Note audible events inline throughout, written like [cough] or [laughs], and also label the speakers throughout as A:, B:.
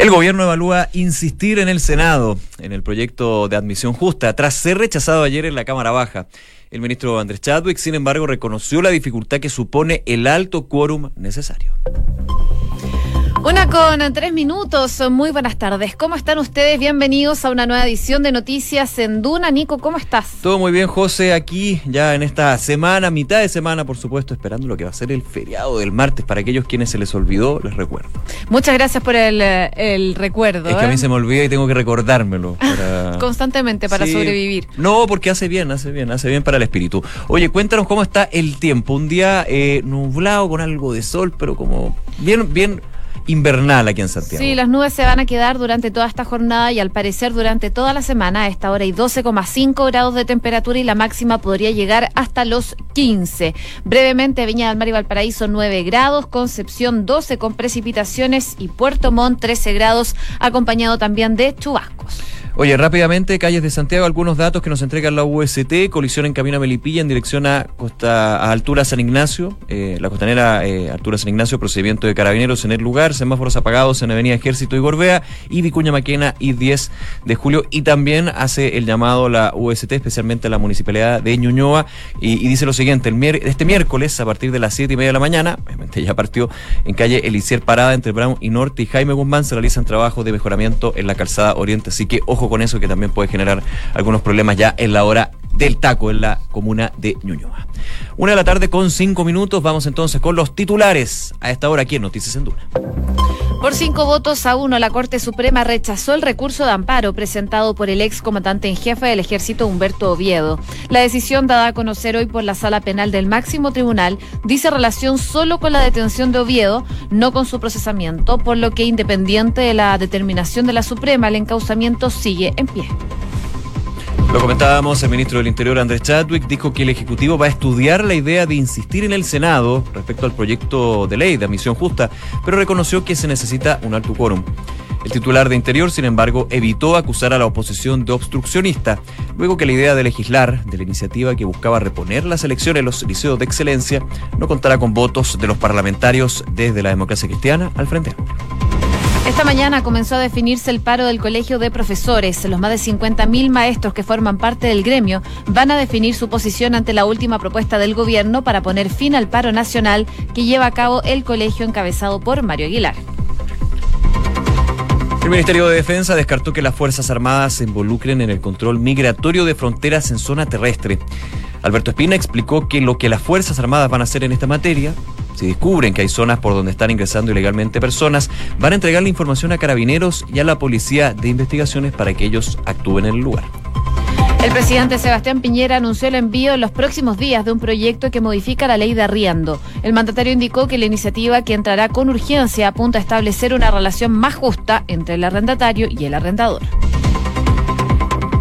A: El gobierno evalúa insistir en el Senado en el proyecto de admisión justa tras ser rechazado ayer en la Cámara Baja. El ministro Andrés Chadwick, sin embargo, reconoció la dificultad que supone el alto quórum necesario.
B: Una con tres minutos. Muy buenas tardes. ¿Cómo están ustedes? Bienvenidos a una nueva edición de Noticias en Duna. Nico, ¿cómo estás?
A: Todo muy bien, José. Aquí ya en esta semana, mitad de semana, por supuesto, esperando lo que va a ser el feriado del martes. Para aquellos quienes se les olvidó, les recuerdo.
B: Muchas gracias por el, el recuerdo.
A: Es que a mí ¿eh? se me olvida y tengo que recordármelo. [laughs]
B: Constantemente para sobrevivir.
A: No, porque hace bien, hace bien, hace bien para el espíritu. Oye, cuéntanos cómo está el tiempo. Un día eh, nublado con algo de sol, pero como bien, bien invernal aquí en Santiago.
B: Sí, las nubes se van a quedar durante toda esta jornada y al parecer durante toda la semana. A esta hora hay 12,5 grados de temperatura y la máxima podría llegar hasta los 15. Brevemente, Viña del Mar y Valparaíso 9 grados, Concepción 12 con precipitaciones y Puerto Montt 13 grados, acompañado también de chubascos.
A: Oye, rápidamente, calles de Santiago, algunos datos que nos entrega la UST, colisión en camino a Melipilla en dirección a costa a altura San Ignacio, eh, la costanera eh, altura San Ignacio, procedimiento de carabineros en el lugar, semáforos apagados en Avenida Ejército y Gorbea y Vicuña Maquena y 10 de julio. Y también hace el llamado la UST, especialmente a la municipalidad de Ñuñoa. Y, dice lo siguiente, el este miércoles a partir de las 7 y media de la mañana, obviamente ya partió en calle Elisier Parada entre Brown y Norte y Jaime Guzmán se realizan trabajos de mejoramiento en la calzada Oriente, así que ojo con eso que también puede generar algunos problemas ya en la hora del taco en la comuna de Ñuñoa. Una de la tarde con cinco minutos, vamos entonces con los titulares a esta hora aquí en Noticias en Duna.
B: Por cinco votos a uno, la Corte Suprema rechazó el recurso de amparo presentado por el ex comandante en jefe del ejército Humberto Oviedo. La decisión dada a conocer hoy por la Sala Penal del Máximo Tribunal dice relación solo con la detención de Oviedo, no con su procesamiento, por lo que independiente de la determinación de la Suprema, el encauzamiento sigue en pie.
A: Lo comentábamos, el ministro del Interior Andrés Chadwick dijo que el Ejecutivo va a estudiar la idea de insistir en el Senado respecto al proyecto de ley de admisión justa, pero reconoció que se necesita un alto quórum. El titular de Interior, sin embargo, evitó acusar a la oposición de obstruccionista, luego que la idea de legislar de la iniciativa que buscaba reponer las elecciones en los liceos de excelencia no contara con votos de los parlamentarios desde la democracia cristiana al frente.
B: Esta mañana comenzó a definirse el paro del Colegio de Profesores. Los más de 50.000 maestros que forman parte del gremio van a definir su posición ante la última propuesta del gobierno para poner fin al paro nacional que lleva a cabo el colegio encabezado por Mario Aguilar.
A: El Ministerio de Defensa descartó que las Fuerzas Armadas se involucren en el control migratorio de fronteras en zona terrestre. Alberto Espina explicó que lo que las Fuerzas Armadas van a hacer en esta materia si descubren que hay zonas por donde están ingresando ilegalmente personas, van a entregar la información a carabineros y a la policía de investigaciones para que ellos actúen en el lugar.
B: El presidente Sebastián Piñera anunció el envío en los próximos días de un proyecto que modifica la ley de arriendo. El mandatario indicó que la iniciativa que entrará con urgencia apunta a establecer una relación más justa entre el arrendatario y el arrendador.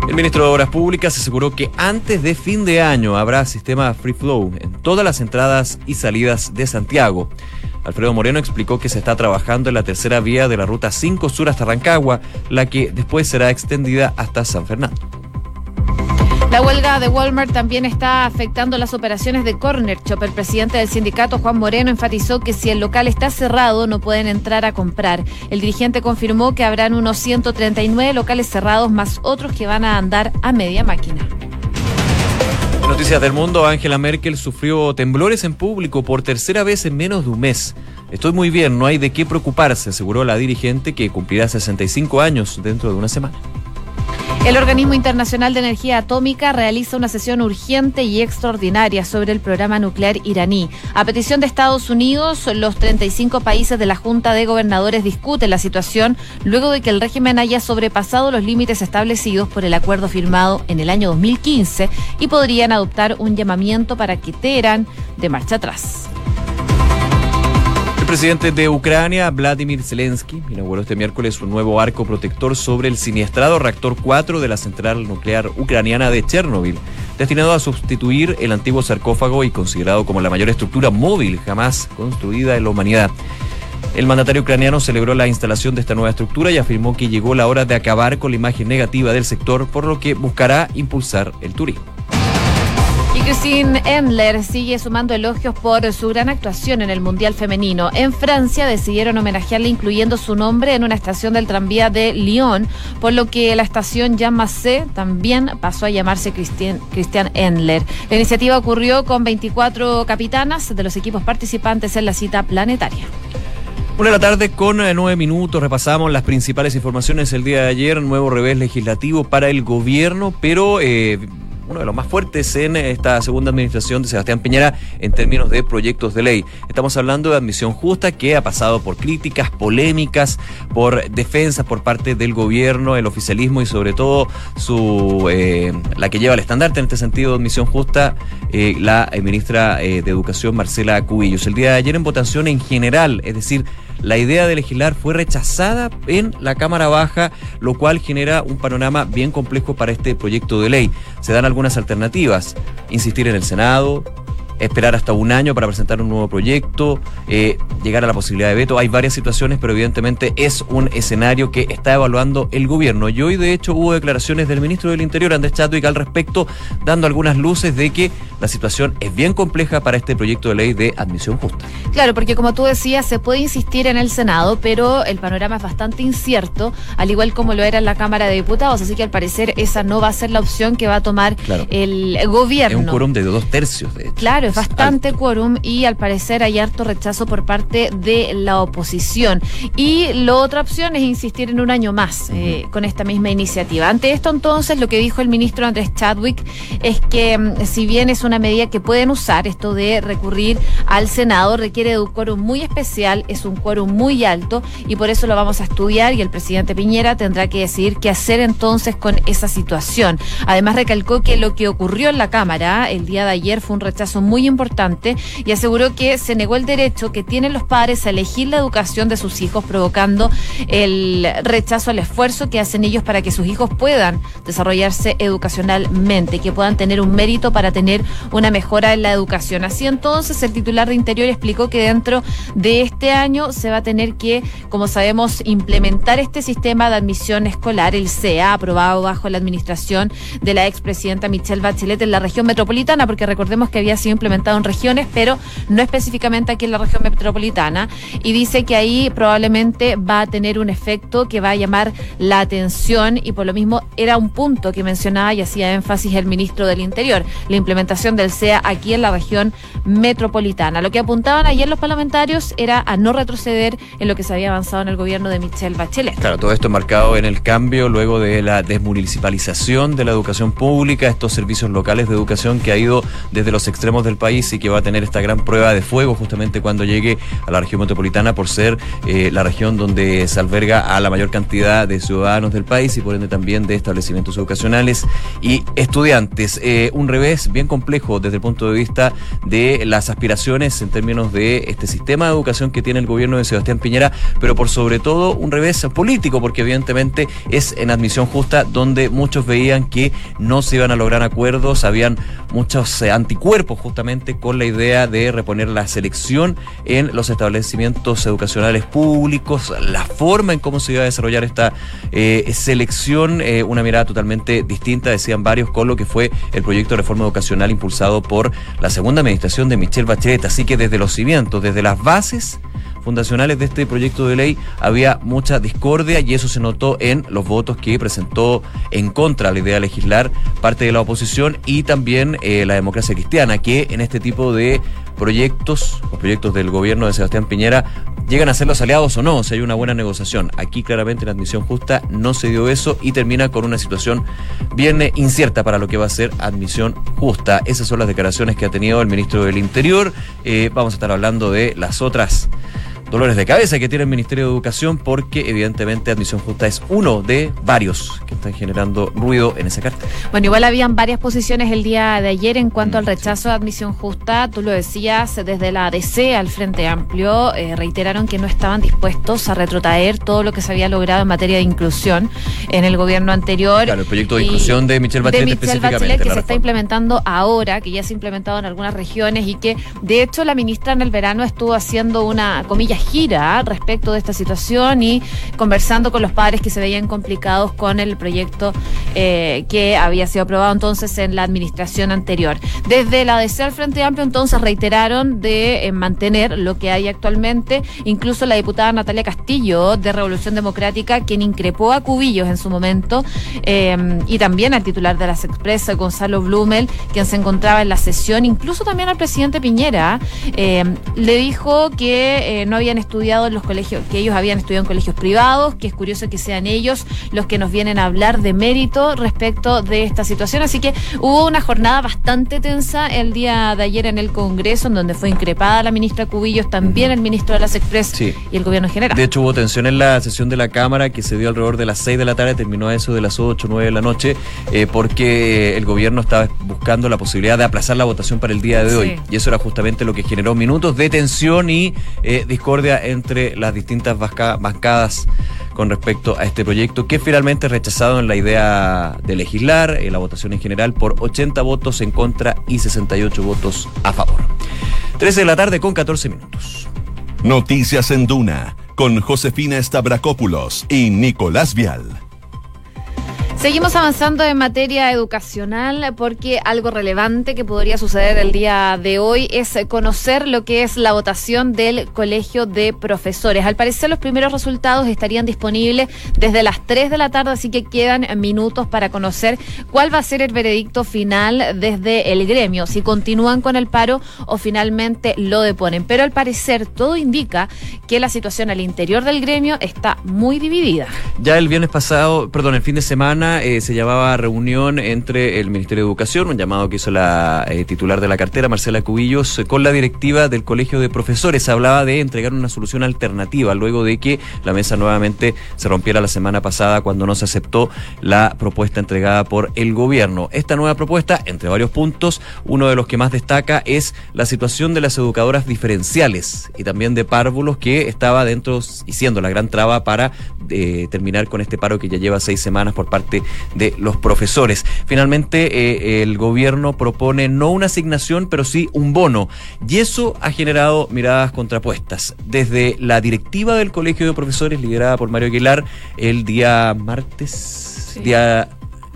A: El ministro de Obras Públicas aseguró que antes de fin de año habrá sistema free flow en todas las entradas y salidas de Santiago. Alfredo Moreno explicó que se está trabajando en la tercera vía de la ruta 5 sur hasta Rancagua, la que después será extendida hasta San Fernando.
B: La huelga de Walmart también está afectando las operaciones de Corner Shop. El presidente del sindicato, Juan Moreno, enfatizó que si el local está cerrado no pueden entrar a comprar. El dirigente confirmó que habrán unos 139 locales cerrados más otros que van a andar a media máquina.
A: Noticias del mundo, Angela Merkel sufrió temblores en público por tercera vez en menos de un mes. Estoy muy bien, no hay de qué preocuparse, aseguró la dirigente que cumplirá 65 años dentro de una semana.
B: El Organismo Internacional de Energía Atómica realiza una sesión urgente y extraordinaria sobre el programa nuclear iraní. A petición de Estados Unidos, los 35 países de la Junta de Gobernadores discuten la situación luego de que el régimen haya sobrepasado los límites establecidos por el acuerdo firmado en el año 2015 y podrían adoptar un llamamiento para que Teherán de marcha atrás
A: presidente de Ucrania, Vladimir Zelensky, inauguró este miércoles un nuevo arco protector sobre el siniestrado reactor 4 de la central nuclear ucraniana de Chernobyl, destinado a sustituir el antiguo sarcófago y considerado como la mayor estructura móvil jamás construida en la humanidad. El mandatario ucraniano celebró la instalación de esta nueva estructura y afirmó que llegó la hora de acabar con la imagen negativa del sector, por lo que buscará impulsar el turismo.
B: Y Christine Endler sigue sumando elogios por su gran actuación en el Mundial Femenino. En Francia decidieron homenajearle incluyendo su nombre en una estación del tranvía de Lyon, por lo que la estación Jean también pasó a llamarse Christian, Christian Endler. La iniciativa ocurrió con 24 capitanas de los equipos participantes en la cita planetaria.
A: Una de la tarde con eh, nueve minutos repasamos las principales informaciones el día de ayer, nuevo revés legislativo para el gobierno, pero eh, uno de los más fuertes en esta segunda administración de Sebastián Piñera en términos de proyectos de ley. Estamos hablando de admisión justa que ha pasado por críticas, polémicas, por defensas por parte del gobierno, el oficialismo y sobre todo su eh, la que lleva el estandarte en este sentido de admisión justa, eh, la eh, ministra de Educación Marcela Cubillos. El día de ayer en votación en general, es decir, la idea de legislar fue rechazada en la Cámara Baja, lo cual genera un panorama bien complejo para este proyecto de ley. Se dan algunas alternativas, insistir en el Senado, esperar hasta un año para presentar un nuevo proyecto, eh, llegar a la posibilidad de veto. Hay varias situaciones, pero evidentemente es un escenario que está evaluando el gobierno. Y hoy, de hecho, hubo declaraciones del ministro del Interior, Andrés Chadwick, al respecto, dando algunas luces de que la situación es bien compleja para este proyecto de ley de admisión justa.
B: Claro, porque como tú decías, se puede insistir en el Senado, pero el panorama es bastante incierto, al igual como lo era en la Cámara de Diputados, así que al parecer esa no va a ser la opción que va a tomar el gobierno.
A: Es un quórum de dos tercios, de.
B: Claro, es bastante quórum y al parecer hay harto rechazo por parte de la oposición. Y la otra opción es insistir en un año más eh, con esta misma iniciativa. Ante esto, entonces, lo que dijo el ministro Andrés Chadwick es que, mm, si bien es una medida que pueden usar, esto de recurrir al Senado requiere de un quórum muy especial, es un quórum muy alto y por eso lo vamos a estudiar y el presidente Piñera tendrá que decidir qué hacer entonces con esa situación. Además, recalcó que lo que ocurrió en la Cámara el día de ayer fue un rechazo muy importante y aseguró que se negó el derecho que tienen los padres a elegir la educación de sus hijos, provocando el rechazo al esfuerzo que hacen ellos para que sus hijos puedan desarrollarse educacionalmente, que puedan tener un mérito para tener una mejora en la educación. Así entonces, el titular de Interior explicó que dentro de este año se va a tener que, como sabemos, implementar este sistema de admisión escolar, el CEA, aprobado bajo la administración de la expresidenta Michelle Bachelet en la región metropolitana, porque recordemos que había sido implementado en regiones, pero no específicamente aquí en la región metropolitana. Y dice que ahí probablemente va a tener un efecto que va a llamar la atención y por lo mismo era un punto que mencionaba y hacía énfasis el ministro del Interior, la implementación del CEA aquí en la región metropolitana. Lo que apuntaban ayer los parlamentarios era a no retroceder en lo que se había avanzado en el gobierno de Michelle Bachelet.
A: Claro, todo esto marcado en el cambio luego de la desmunicipalización de la educación pública, estos servicios locales de educación que ha ido desde los extremos del país y que va a tener esta gran prueba de fuego justamente cuando llegue a la región metropolitana por ser eh, la región donde se alberga a la mayor cantidad de ciudadanos del país y por ende también de establecimientos educacionales y estudiantes. Eh, un revés bien complejo desde el punto de vista de las aspiraciones en términos de este sistema de educación que tiene el gobierno de Sebastián Piñera, pero por sobre todo un revés político, porque evidentemente es en admisión justa donde muchos veían que no se iban a lograr acuerdos, habían muchos eh, anticuerpos justamente con la idea de reponer la selección en los establecimientos educacionales públicos, la forma en cómo se iba a desarrollar esta eh, selección, eh, una mirada totalmente distinta, decían varios, con lo que fue el proyecto de reforma educacional impulsado por la segunda administración de Michelle Bachelet. Así que desde los cimientos, desde las bases, fundacionales de este proyecto de ley había mucha discordia y eso se notó en los votos que presentó en contra la idea de legislar parte de la oposición y también eh, la democracia cristiana, que en este tipo de proyectos, los proyectos del gobierno de Sebastián Piñera, llegan a ser los aliados o no, si hay una buena negociación. Aquí claramente en la admisión justa no se dio eso y termina con una situación bien eh, incierta para lo que va a ser admisión justa. Esas son las declaraciones que ha tenido el ministro del Interior. Eh, vamos a estar hablando de las otras dolores de cabeza que tiene el Ministerio de Educación porque evidentemente admisión justa es uno de varios que están generando ruido en esa carta.
B: Bueno, igual habían varias posiciones el día de ayer en cuanto al mm, rechazo de admisión justa. Tú lo decías, desde la ADC al Frente Amplio eh, reiteraron que no estaban dispuestos a retrotraer todo lo que se había logrado en materia de inclusión en el gobierno anterior.
A: Claro, el proyecto de inclusión de Michelle Bachelet, de Michelle Bachelet
B: que se está implementando ahora, que ya se ha implementado en algunas regiones y que de hecho la ministra en el verano estuvo haciendo una comillas gira respecto de esta situación y conversando con los padres que se veían complicados con el proyecto eh, que había sido aprobado entonces en la administración anterior. Desde la DC al Frente Amplio entonces reiteraron de eh, mantener lo que hay actualmente, incluso la diputada Natalia Castillo de Revolución Democrática, quien increpó a Cubillos en su momento, eh, y también al titular de las Express, Gonzalo Blumel, quien se encontraba en la sesión, incluso también al presidente Piñera, le dijo que no habían estudiado en los colegios, que ellos habían estudiado en colegios privados, que es curioso que sean ellos los que nos vienen a hablar de mérito respecto de esta situación. Así que hubo una jornada bastante tensa el día de ayer en el Congreso, en donde fue increpada la ministra Cubillos, también el ministro de las Express y el gobierno en general.
A: De hecho, hubo tensión en la sesión de la Cámara que se dio alrededor de las 6 de la tarde, terminó a eso de las 8 o 9 de la noche, eh, porque el gobierno estaba buscando la posibilidad de aplazar la votación para el día de hoy. Y eso era justamente lo que generó minutos de tensión y eh, discordia entre las distintas bancadas con respecto a este proyecto que finalmente rechazado en la idea de legislar, en la votación en general, por 80 votos en contra y 68 votos a favor. 13 de la tarde con 14 minutos.
C: Noticias en Duna con Josefina Stavrakopoulos y Nicolás Vial.
B: Seguimos avanzando en materia educacional porque algo relevante que podría suceder el día de hoy es conocer lo que es la votación del Colegio de Profesores. Al parecer los primeros resultados estarían disponibles desde las 3 de la tarde, así que quedan minutos para conocer cuál va a ser el veredicto final desde el gremio, si continúan con el paro o finalmente lo deponen. Pero al parecer todo indica que la situación al interior del gremio está muy dividida.
A: Ya el viernes pasado, perdón, el fin de semana, eh, se llamaba reunión entre el Ministerio de Educación, un llamado que hizo la eh, titular de la cartera, Marcela Cubillos, eh, con la directiva del Colegio de Profesores. Hablaba de entregar una solución alternativa luego de que la mesa nuevamente se rompiera la semana pasada cuando no se aceptó la propuesta entregada por el gobierno. Esta nueva propuesta, entre varios puntos, uno de los que más destaca es la situación de las educadoras diferenciales y también de párvulos que estaba dentro y siendo la gran traba para terminar con este paro que ya lleva seis semanas por parte de los profesores. Finalmente, eh, el gobierno propone no una asignación, pero sí un bono. Y eso ha generado miradas contrapuestas. Desde la directiva del Colegio de Profesores, liderada por Mario Aguilar, el día martes, día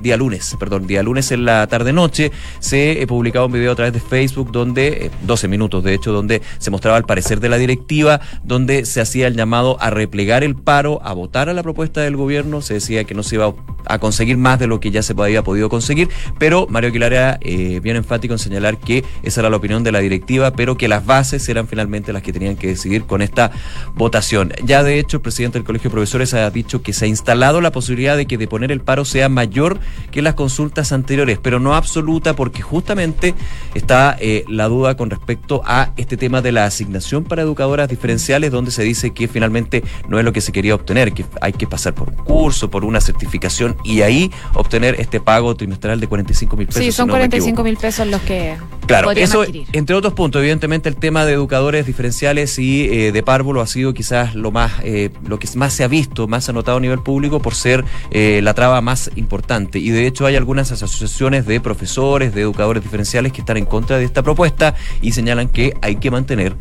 A: día lunes, perdón, día lunes en la tarde-noche, se eh, publicaba un video a través de Facebook donde, 12 eh, minutos de hecho, donde se mostraba el parecer de la directiva, donde se hacía el llamado a replegar el paro, a votar a la propuesta del gobierno, se decía que no se iba a conseguir más de lo que ya se había podido conseguir, pero Mario Aguilar era eh, bien enfático en señalar que esa era la opinión de la directiva, pero que las bases eran finalmente las que tenían que decidir con esta votación. Ya de hecho, el presidente del Colegio de Profesores ha dicho que se ha instalado la posibilidad de que de poner el paro sea mayor que las consultas anteriores, pero no absoluta porque justamente está eh, la duda con respecto a este tema de la asignación para educadoras diferenciales, donde se dice que finalmente no es lo que se quería obtener, que hay que pasar por un curso, por una certificación y ahí obtener este pago trimestral de 45 mil pesos.
B: Sí, son 45 mil pesos los que...
A: Claro, eso entre otros puntos, evidentemente el tema de educadores diferenciales y eh, de párvulo ha sido quizás lo más, eh, lo que más se ha visto, más se ha notado a nivel público por ser la traba más importante y de hecho hay algunas asociaciones de profesores, de educadores diferenciales que están en contra de esta propuesta y señalan que hay que mantener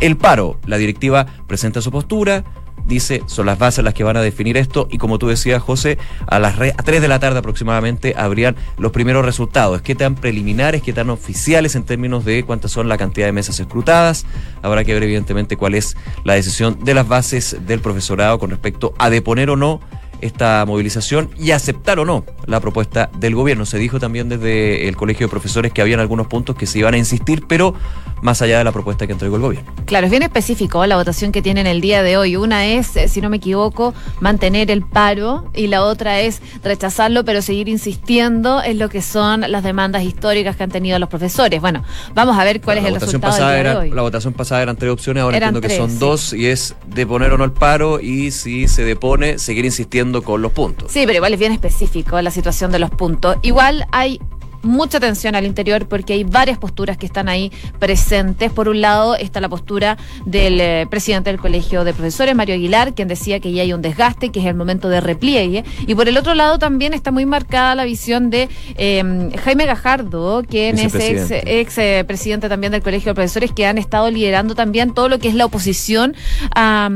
A: el paro. La directiva presenta su postura, dice, son las bases las que van a definir esto y como tú decías, José, a las a 3 de la tarde aproximadamente habrían los primeros resultados, qué tan preliminares, qué tan oficiales en términos de cuántas son la cantidad de mesas escrutadas. Habrá que ver evidentemente cuál es la decisión de las bases del profesorado con respecto a deponer o no esta movilización y aceptar o no la propuesta del gobierno. Se dijo también desde el Colegio de Profesores que habían algunos puntos que se iban a insistir, pero más allá de la propuesta que entregó el gobierno.
B: Claro, es bien específico la votación que tienen el día de hoy. Una es, eh, si no me equivoco, mantener el paro y la otra es rechazarlo, pero seguir insistiendo en lo que son las demandas históricas que han tenido los profesores. Bueno, vamos a ver cuál es el resultado del día de hoy.
A: La votación pasada eran tres opciones, ahora entiendo que son dos y es deponer o no el paro y si se depone, seguir insistiendo con los puntos.
B: Sí, pero igual es bien específico la situación de los puntos. Igual hay mucha tensión al interior porque hay varias posturas que están ahí presentes. Por un lado está la postura del eh, presidente del Colegio de Profesores, Mario Aguilar, quien decía que ya hay un desgaste, que es el momento de repliegue. Y por el otro lado también está muy marcada la visión de eh, Jaime Gajardo, quien es ex, ex eh, presidente también del Colegio de Profesores, que han estado liderando también todo lo que es la oposición a,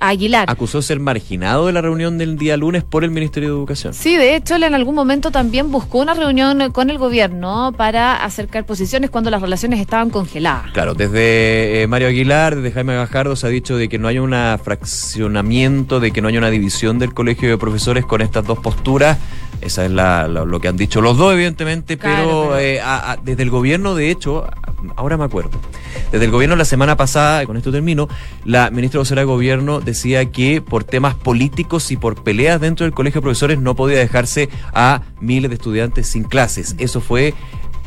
B: a Aguilar.
A: Acusó ser marginado de la reunión del día lunes por el Ministerio de Educación.
B: Sí, de hecho, él en algún momento también buscó una reunión con el gobierno para acercar posiciones cuando las relaciones estaban congeladas.
A: Claro, desde eh, Mario Aguilar, desde Jaime Gajardo se ha dicho de que no hay un fraccionamiento, de que no hay una división del colegio de profesores con estas dos posturas. Esa es la, lo que han dicho los dos, evidentemente, pero, eh, desde el gobierno, de hecho, ahora me acuerdo, desde el gobierno la semana pasada, con esto termino, la ministra vocera de gobierno decía que por temas políticos y por peleas dentro del colegio de profesores no podía dejarse a miles de estudiantes sin clases. Eso fue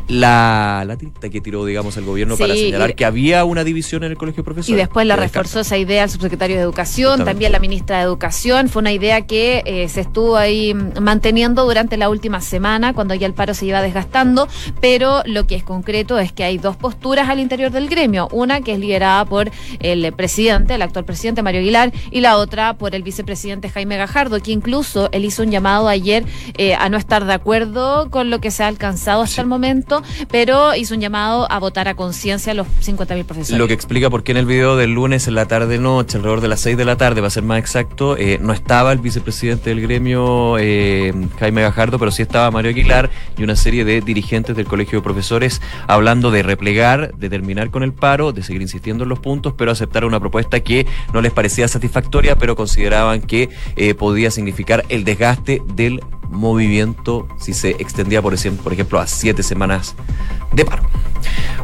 A: la, la tinta que tiró, digamos, el gobierno para señalar que había una división en el colegio de profesores.
B: Y después la reforzó esa idea el subsecretario de Educación, también la ministra de Educación. Fue una idea que eh, se estuvo ahí manteniendo durante la última semana, cuando ya el paro se iba desgastando, pero lo que es concreto es que hay dos posturas al interior del gremio. Una que es liderada por el presidente, el actual presidente Mario Aguilar, y la otra por el vicepresidente Jaime Gajardo, que incluso él hizo un llamado ayer eh, a no estar de acuerdo con lo que se ha alcanzado hasta el momento pero hizo un llamado a votar a conciencia a los 50.000 profesores.
A: Lo que explica por qué en el video del lunes en la tarde-noche, alrededor de las 6 de la tarde, va a ser más exacto, eh, no estaba el vicepresidente del gremio, eh, Jaime Gajardo, pero sí estaba Mario Aguilar y una serie de dirigentes del Colegio de Profesores hablando de replegar, de terminar con el paro, de seguir insistiendo en los puntos, pero aceptar una propuesta que no les parecía satisfactoria, pero consideraban que eh, podía significar el desgaste del movimiento si se extendía, por ejemplo, por ejemplo, a siete semanas de paro.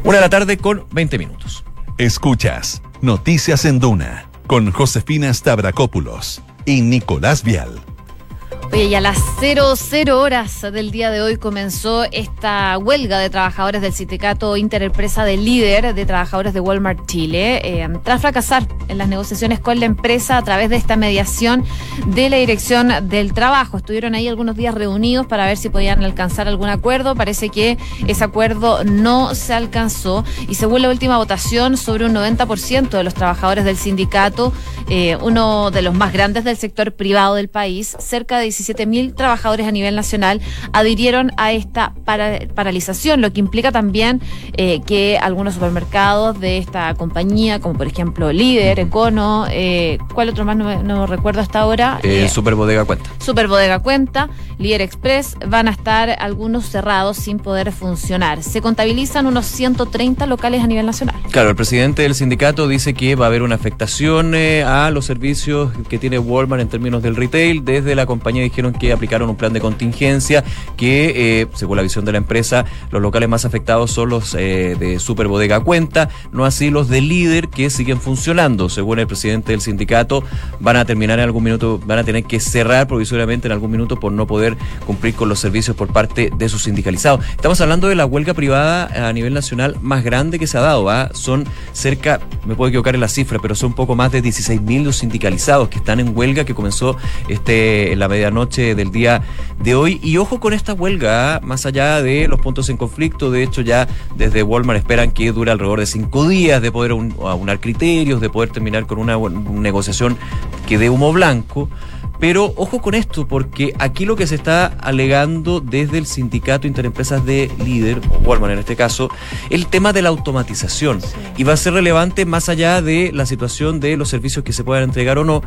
A: Una de la tarde con 20 minutos.
C: Escuchas Noticias en Duna con Josefina Stavrakopoulos y Nicolás Vial.
B: Oye, y a las 00 horas del día de hoy comenzó esta huelga de trabajadores del sindicato Interempresa de Líder de Trabajadores de Walmart Chile, eh, tras fracasar en las negociaciones con la empresa a través de esta mediación de la Dirección del Trabajo. Estuvieron ahí algunos días reunidos para ver si podían alcanzar algún acuerdo. Parece que ese acuerdo no se alcanzó y según la última votación, sobre un 90% de los trabajadores del sindicato, eh, uno de los más grandes del sector privado del país, cerca de 17 mil trabajadores a nivel nacional adhirieron a esta paralización, lo que implica también eh, que algunos supermercados de esta compañía, como por ejemplo Líder, Econo, eh, ¿cuál otro más no, no recuerdo hasta ahora?
A: Eh, Super Bodega Cuenta.
B: Super Bodega Cuenta, Líder Express, van a estar algunos cerrados sin poder funcionar. Se contabilizan unos 130 locales a nivel nacional.
A: Claro, el presidente del sindicato dice que va a haber una afectación a los servicios que tiene Walmart en términos del retail. Desde la compañía dijeron que aplicaron un plan de contingencia que, eh, según la visión de la empresa, los locales más afectados son los eh, de Super Bodega Cuenta, no así los de líder que siguen funcionando. Según el presidente del sindicato, van a terminar en algún minuto, van a tener que cerrar provisoriamente en algún minuto por no poder cumplir con los servicios por parte de sus sindicalizados. Estamos hablando de la huelga privada a nivel nacional más grande que se ha dado. ¿ah? Son cerca, me puedo equivocar en la cifra, pero son un poco más de 16.000 los sindicalizados que están en huelga que comenzó este en la medianoche del día de hoy. Y ojo con esta huelga, ¿ah? más allá de los puntos en conflicto, de hecho ya desde Walmart esperan que dure alrededor de cinco días de poder aunar criterios, de poder terminar con una negociación que dé humo blanco. Pero ojo con esto, porque aquí lo que se está alegando desde el sindicato Interempresas de Líder, o Walmart en este caso, el tema de la automatización. Y va a ser relevante más allá de la situación de los servicios que se puedan entregar o no,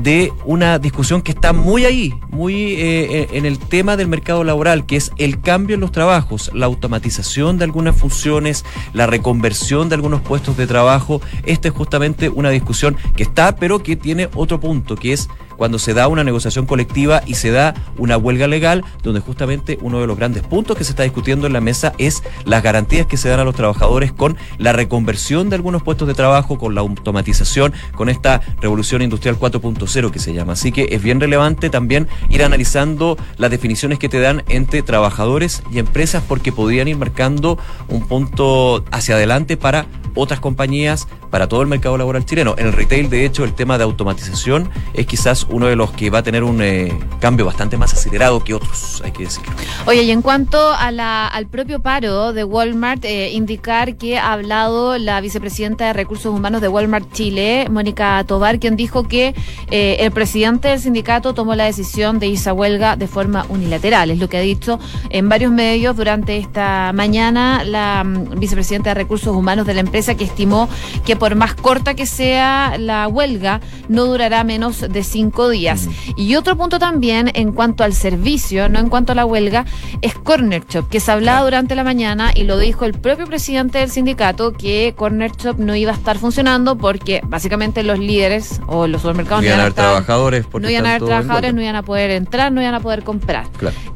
A: de una discusión que está muy ahí, muy eh, en el tema del mercado laboral, que es el cambio en los trabajos, la automatización de algunas funciones, la reconversión de algunos puestos de trabajo. Esta es justamente una discusión que está, pero que tiene otro punto, que es cuando se da una negociación colectiva y se da una huelga legal, donde justamente uno de los grandes puntos que se está discutiendo en la mesa es las garantías que se dan a los trabajadores con la reconversión de algunos puestos de trabajo, con la automatización, con esta revolución industrial 4.0 que se llama. Así que es bien relevante también ir analizando las definiciones que te dan entre trabajadores y empresas porque podrían ir marcando un punto hacia adelante para otras compañías para todo el mercado laboral chileno. En el retail, de hecho, el tema de automatización es quizás uno de los que va a tener un eh, cambio bastante más acelerado que otros, hay que decirlo.
B: Oye, y en cuanto a la, al propio paro de Walmart, eh, indicar que ha hablado la vicepresidenta de Recursos Humanos de Walmart Chile, Mónica Tobar, quien dijo que eh, el presidente del sindicato tomó la decisión de irse a huelga de forma unilateral. Es lo que ha dicho en varios medios durante esta mañana la mm, vicepresidenta de Recursos Humanos de la empresa, que estimó que por más corta que sea la huelga, no durará menos de cinco días. Y otro punto también en cuanto al servicio, no en cuanto a la huelga, es Corner Shop, que se hablaba durante la mañana y lo dijo el propio presidente del sindicato que Corner Shop no iba a estar funcionando porque básicamente los líderes o los supermercados
A: no iban a haber trabajadores,
B: no iban a haber trabajadores, no iban a poder entrar, no iban a poder comprar.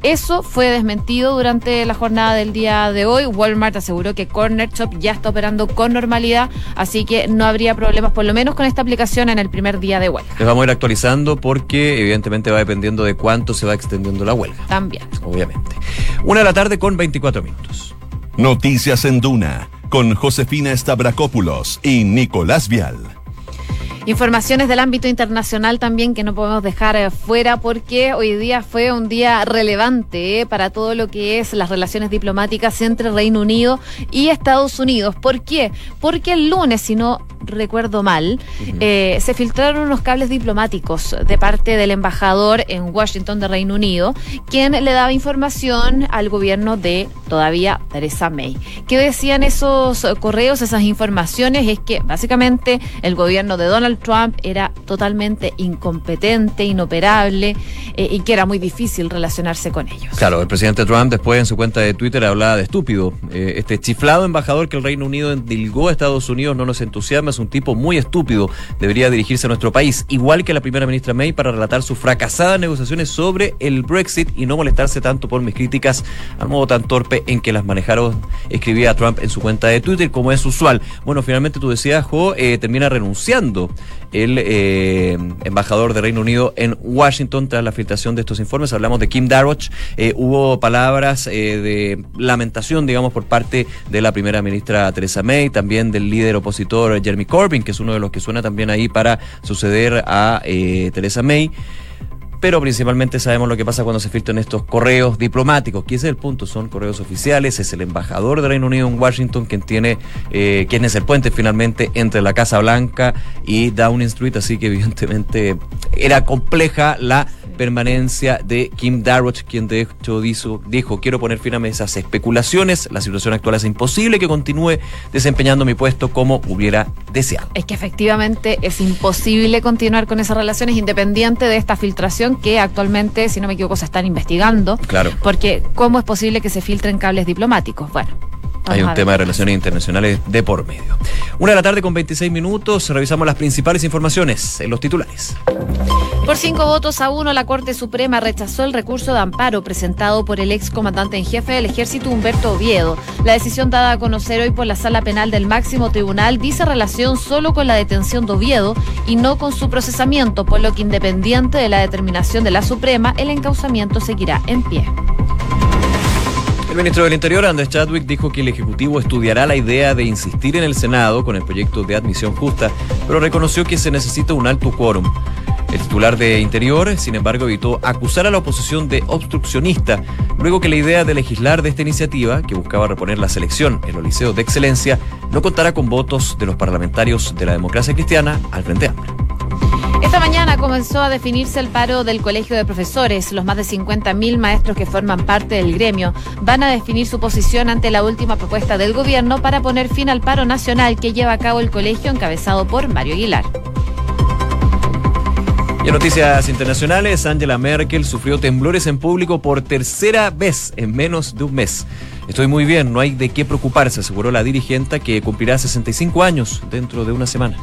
B: Eso fue desmentido durante la jornada del día de hoy. Walmart aseguró que Corner Shop ya está operando con normalidad, así que no habría problemas, por lo menos con esta aplicación en el primer día de huelga.
A: Les vamos a ir actualizando porque evidentemente va dependiendo de cuánto se va extendiendo la huelga.
B: También.
A: Obviamente. Una de la tarde con 24 minutos.
C: Noticias en Duna con Josefina Stavrakopoulos y Nicolás Vial.
B: Informaciones del ámbito internacional también que no podemos dejar eh, fuera porque hoy día fue un día relevante eh, para todo lo que es las relaciones diplomáticas entre Reino Unido y Estados Unidos. ¿Por qué? Porque el lunes, si no recuerdo mal, eh, se filtraron unos cables diplomáticos de parte del embajador en Washington de Reino Unido, quien le daba información al gobierno de todavía Theresa May. ¿Qué decían esos correos, esas informaciones? Es que básicamente el gobierno de Donald Trump era totalmente incompetente, inoperable eh, y que era muy difícil relacionarse con ellos.
A: Claro, el presidente Trump después en su cuenta de Twitter hablaba de estúpido. Eh, este chiflado embajador que el Reino Unido endilgó a Estados Unidos no nos entusiasma, es un tipo muy estúpido. Debería dirigirse a nuestro país, igual que la primera ministra May, para relatar sus fracasadas negociaciones sobre el Brexit y no molestarse tanto por mis críticas al modo tan torpe en que las manejaron, escribía Trump en su cuenta de Twitter, como es usual. Bueno, finalmente tú decías, Jo, eh, termina renunciando el eh, embajador de Reino Unido en Washington tras la filtración de estos informes. Hablamos de Kim Darroch. Eh, hubo palabras eh, de lamentación, digamos, por parte de la primera ministra Theresa May, también del líder opositor Jeremy Corbyn, que es uno de los que suena también ahí para suceder a Theresa May pero principalmente sabemos lo que pasa cuando se filtran estos correos diplomáticos, que ese es el punto, son correos oficiales, es el embajador de Reino Unido en Washington quien tiene, eh, quien es el puente finalmente entre la Casa Blanca y Downing Street, así que evidentemente era compleja la permanencia de Kim Darroch, quien de hecho dijo, dijo, quiero poner fin a esas especulaciones, la situación actual es imposible que continúe desempeñando mi puesto como hubiera deseado.
B: Es que efectivamente es imposible continuar con esas relaciones independiente de esta filtración que actualmente, si no me equivoco, se están investigando.
A: Claro.
B: Porque ¿cómo es posible que se filtren cables diplomáticos? Bueno.
A: Hay un tema de relaciones internacionales de por medio. Una de la tarde con 26 minutos, revisamos las principales informaciones en los titulares.
B: Por cinco votos a uno, la Corte Suprema rechazó el recurso de amparo presentado por el ex comandante en jefe del ejército Humberto Oviedo. La decisión dada a conocer hoy por la Sala Penal del Máximo Tribunal dice relación solo con la detención de Oviedo y no con su procesamiento, por lo que independiente de la determinación de la Suprema, el encauzamiento seguirá en pie.
A: El ministro del Interior, Andrés Chadwick, dijo que el Ejecutivo estudiará la idea de insistir en el Senado con el proyecto de admisión justa, pero reconoció que se necesita un alto quórum. El titular de Interior, sin embargo, evitó acusar a la oposición de obstruccionista, luego que la idea de legislar de esta iniciativa, que buscaba reponer la selección en los liceos de excelencia, no contará con votos de los parlamentarios de la democracia cristiana al Frente Amplio.
B: Esta mañana comenzó a definirse el paro del Colegio de Profesores. Los más de 50.000 maestros que forman parte del gremio van a definir su posición ante la última propuesta del gobierno para poner fin al paro nacional que lleva a cabo el colegio encabezado por Mario Aguilar.
A: Y en noticias internacionales, Angela Merkel sufrió temblores en público por tercera vez en menos de un mes. Estoy muy bien, no hay de qué preocuparse, aseguró la dirigente que cumplirá 65 años dentro de una semana.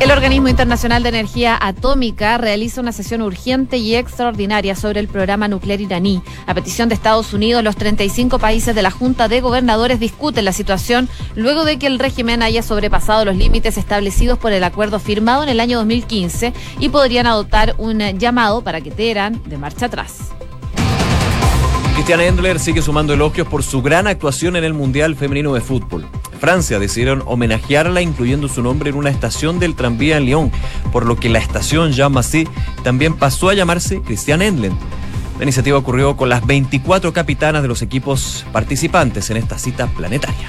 B: El Organismo Internacional de Energía Atómica realiza una sesión urgente y extraordinaria sobre el programa nuclear iraní. A petición de Estados Unidos, los 35 países de la Junta de Gobernadores discuten la situación luego de que el régimen haya sobrepasado los límites establecidos por el acuerdo firmado en el año 2015 y podrían adoptar un llamado para que Teherán de marcha atrás.
A: Cristian Endler sigue sumando elogios por su gran actuación en el Mundial Femenino de Fútbol. Francia decidieron homenajearla incluyendo su nombre en una estación del tranvía en Lyon, por lo que la estación Jean Massé también pasó a llamarse Christian Endlen. La iniciativa ocurrió con las 24 capitanas de los equipos participantes en esta cita planetaria.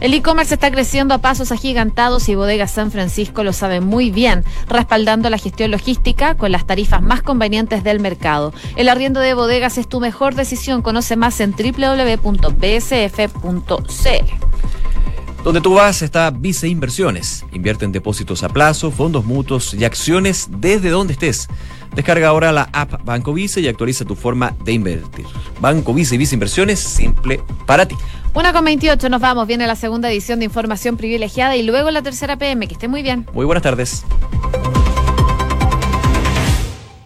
B: El e-commerce está creciendo a pasos agigantados y Bodega San Francisco lo sabe muy bien, respaldando la gestión logística con las tarifas más convenientes del mercado. El arriendo de bodegas es tu mejor decisión. Conoce más en www.bsf.cl.
A: Donde tú vas está Vice Inversiones. Invierte en depósitos a plazo, fondos mutuos y acciones desde donde estés. Descarga ahora la app Banco Vice y actualiza tu forma de invertir. Banco Vice y Vice Inversiones, simple para ti.
B: Una con 28, nos vamos. Viene la segunda edición de Información Privilegiada y luego la tercera PM. Que esté muy bien.
A: Muy buenas tardes.